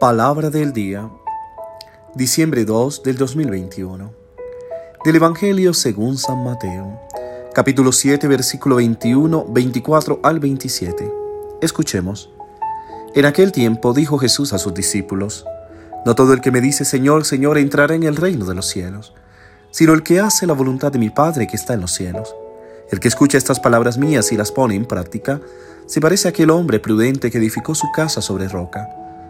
Palabra del día, diciembre 2 del 2021. Del Evangelio según San Mateo, capítulo 7, versículo 21, 24 al 27. Escuchemos. En aquel tiempo dijo Jesús a sus discípulos, No todo el que me dice Señor, Señor entrará en el reino de los cielos, sino el que hace la voluntad de mi Padre que está en los cielos. El que escucha estas palabras mías y las pone en práctica, se parece a aquel hombre prudente que edificó su casa sobre roca.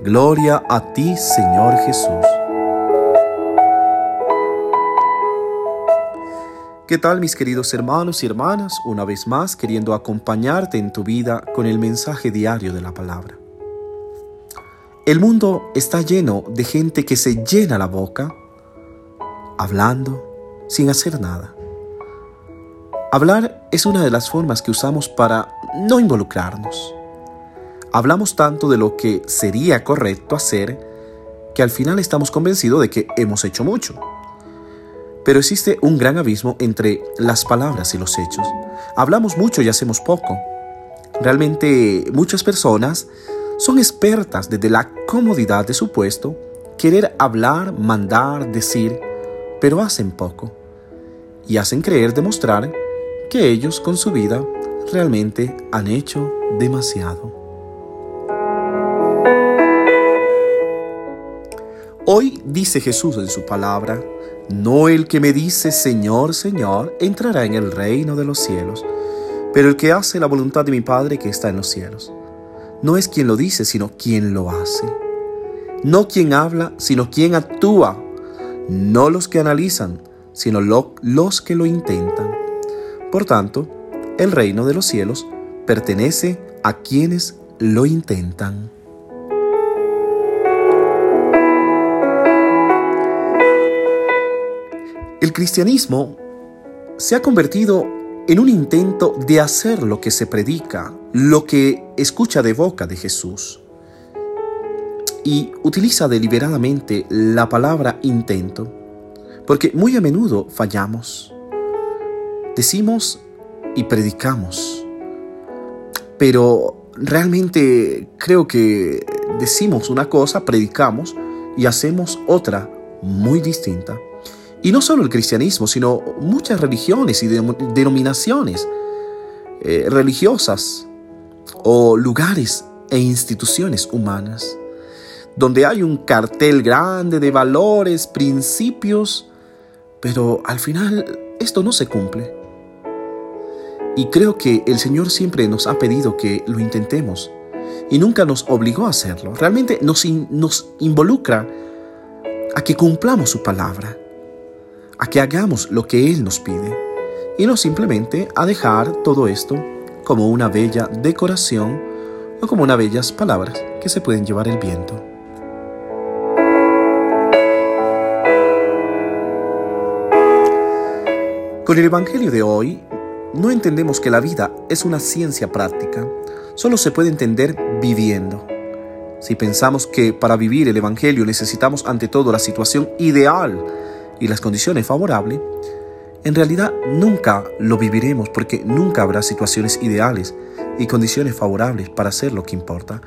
Gloria a ti, Señor Jesús. ¿Qué tal mis queridos hermanos y hermanas? Una vez más queriendo acompañarte en tu vida con el mensaje diario de la palabra. El mundo está lleno de gente que se llena la boca hablando sin hacer nada. Hablar es una de las formas que usamos para no involucrarnos hablamos tanto de lo que sería correcto hacer que al final estamos convencidos de que hemos hecho mucho. Pero existe un gran abismo entre las palabras y los hechos. Hablamos mucho y hacemos poco. Realmente muchas personas son expertas desde la comodidad de su puesto, querer hablar, mandar, decir, pero hacen poco. Y hacen creer demostrar que ellos con su vida realmente han hecho demasiado. Hoy dice Jesús en su palabra, no el que me dice Señor, Señor, entrará en el reino de los cielos, pero el que hace la voluntad de mi Padre que está en los cielos. No es quien lo dice, sino quien lo hace. No quien habla, sino quien actúa. No los que analizan, sino los que lo intentan. Por tanto, el reino de los cielos pertenece a quienes lo intentan. El cristianismo se ha convertido en un intento de hacer lo que se predica, lo que escucha de boca de Jesús. Y utiliza deliberadamente la palabra intento, porque muy a menudo fallamos. Decimos y predicamos, pero realmente creo que decimos una cosa, predicamos y hacemos otra muy distinta. Y no solo el cristianismo, sino muchas religiones y denominaciones eh, religiosas o lugares e instituciones humanas, donde hay un cartel grande de valores, principios, pero al final esto no se cumple. Y creo que el Señor siempre nos ha pedido que lo intentemos y nunca nos obligó a hacerlo. Realmente nos, nos involucra a que cumplamos su palabra a que hagamos lo que Él nos pide y no simplemente a dejar todo esto como una bella decoración o como unas bellas palabras que se pueden llevar el viento. Con el Evangelio de hoy, no entendemos que la vida es una ciencia práctica, solo se puede entender viviendo. Si pensamos que para vivir el Evangelio necesitamos ante todo la situación ideal y las condiciones favorables, en realidad nunca lo viviremos porque nunca habrá situaciones ideales y condiciones favorables para hacer lo que importa.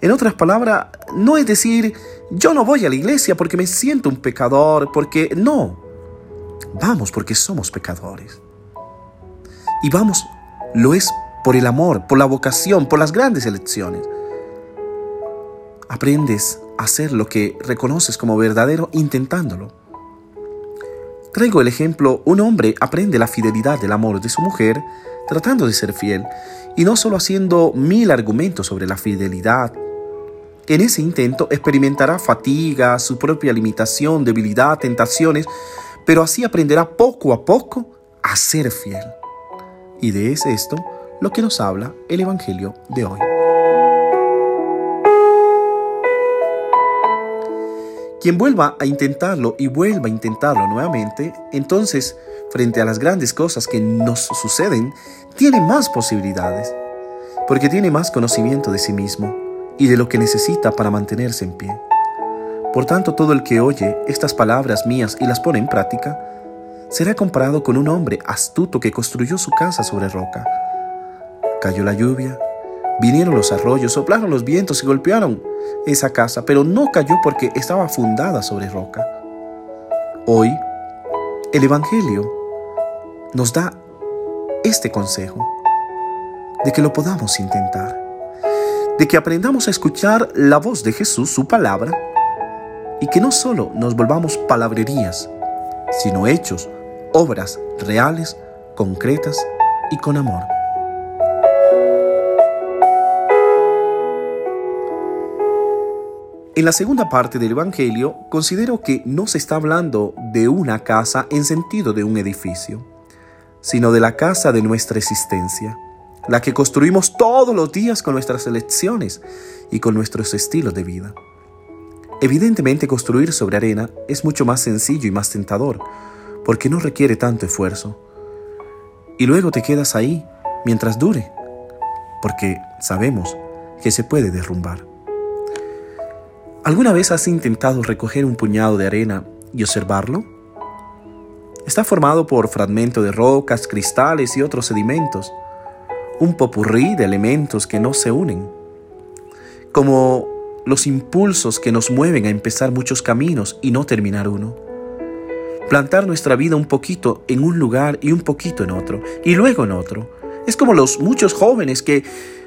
En otras palabras, no es decir, yo no voy a la iglesia porque me siento un pecador, porque no. Vamos porque somos pecadores. Y vamos, lo es por el amor, por la vocación, por las grandes elecciones. Aprendes a hacer lo que reconoces como verdadero intentándolo. Traigo el ejemplo, un hombre aprende la fidelidad del amor de su mujer tratando de ser fiel y no solo haciendo mil argumentos sobre la fidelidad. En ese intento experimentará fatiga, su propia limitación, debilidad, tentaciones, pero así aprenderá poco a poco a ser fiel. Y de es esto lo que nos habla el Evangelio de hoy. Quien vuelva a intentarlo y vuelva a intentarlo nuevamente, entonces, frente a las grandes cosas que nos suceden, tiene más posibilidades, porque tiene más conocimiento de sí mismo y de lo que necesita para mantenerse en pie. Por tanto, todo el que oye estas palabras mías y las pone en práctica, será comparado con un hombre astuto que construyó su casa sobre roca. Cayó la lluvia, vinieron los arroyos, soplaron los vientos y golpearon esa casa, pero no cayó porque estaba fundada sobre roca. Hoy, el Evangelio nos da este consejo de que lo podamos intentar, de que aprendamos a escuchar la voz de Jesús, su palabra, y que no solo nos volvamos palabrerías, sino hechos, obras reales, concretas y con amor. En la segunda parte del Evangelio, considero que no se está hablando de una casa en sentido de un edificio, sino de la casa de nuestra existencia, la que construimos todos los días con nuestras elecciones y con nuestros estilos de vida. Evidentemente construir sobre arena es mucho más sencillo y más tentador, porque no requiere tanto esfuerzo. Y luego te quedas ahí mientras dure, porque sabemos que se puede derrumbar. ¿Alguna vez has intentado recoger un puñado de arena y observarlo? Está formado por fragmentos de rocas, cristales y otros sedimentos, un popurrí de elementos que no se unen. Como los impulsos que nos mueven a empezar muchos caminos y no terminar uno. Plantar nuestra vida un poquito en un lugar y un poquito en otro, y luego en otro. Es como los muchos jóvenes que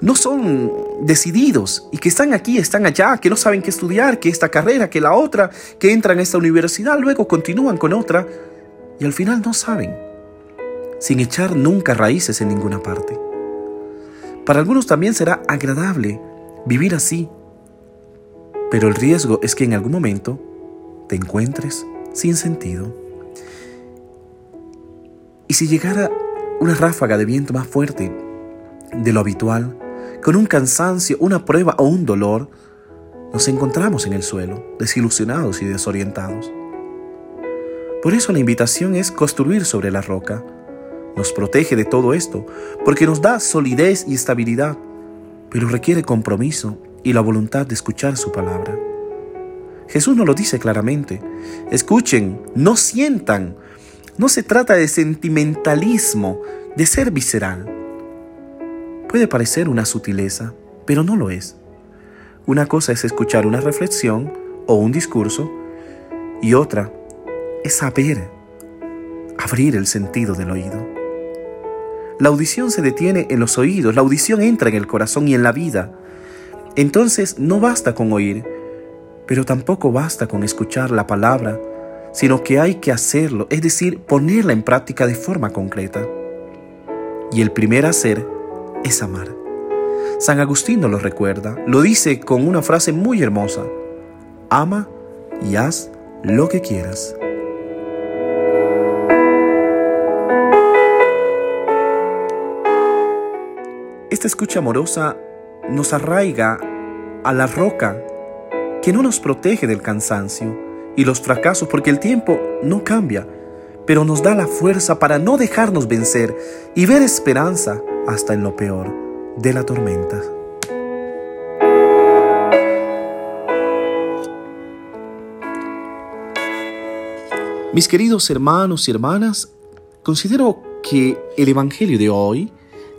no son decididos y que están aquí, están allá, que no saben qué estudiar, que esta carrera, que la otra, que entran a esta universidad, luego continúan con otra y al final no saben, sin echar nunca raíces en ninguna parte. Para algunos también será agradable vivir así, pero el riesgo es que en algún momento te encuentres sin sentido. Y si llegara una ráfaga de viento más fuerte de lo habitual, con un cansancio, una prueba o un dolor, nos encontramos en el suelo, desilusionados y desorientados. Por eso la invitación es construir sobre la roca. Nos protege de todo esto, porque nos da solidez y estabilidad, pero requiere compromiso y la voluntad de escuchar su palabra. Jesús nos lo dice claramente. Escuchen, no sientan. No se trata de sentimentalismo, de ser visceral. Puede parecer una sutileza, pero no lo es. Una cosa es escuchar una reflexión o un discurso y otra es saber, abrir el sentido del oído. La audición se detiene en los oídos, la audición entra en el corazón y en la vida. Entonces no basta con oír, pero tampoco basta con escuchar la palabra, sino que hay que hacerlo, es decir, ponerla en práctica de forma concreta. Y el primer hacer es amar. San Agustín nos lo recuerda, lo dice con una frase muy hermosa, ama y haz lo que quieras. Esta escucha amorosa nos arraiga a la roca que no nos protege del cansancio y los fracasos porque el tiempo no cambia, pero nos da la fuerza para no dejarnos vencer y ver esperanza hasta en lo peor de la tormenta. Mis queridos hermanos y hermanas, considero que el Evangelio de hoy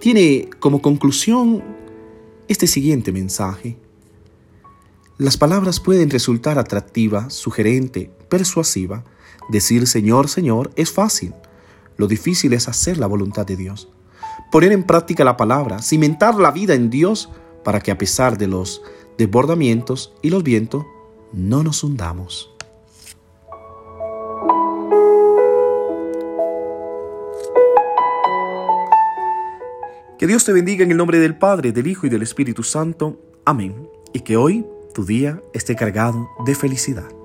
tiene como conclusión este siguiente mensaje. Las palabras pueden resultar atractiva, sugerente, persuasiva. Decir Señor, Señor es fácil. Lo difícil es hacer la voluntad de Dios. Poner en práctica la palabra, cimentar la vida en Dios para que a pesar de los desbordamientos y los vientos, no nos hundamos. Que Dios te bendiga en el nombre del Padre, del Hijo y del Espíritu Santo. Amén. Y que hoy tu día esté cargado de felicidad.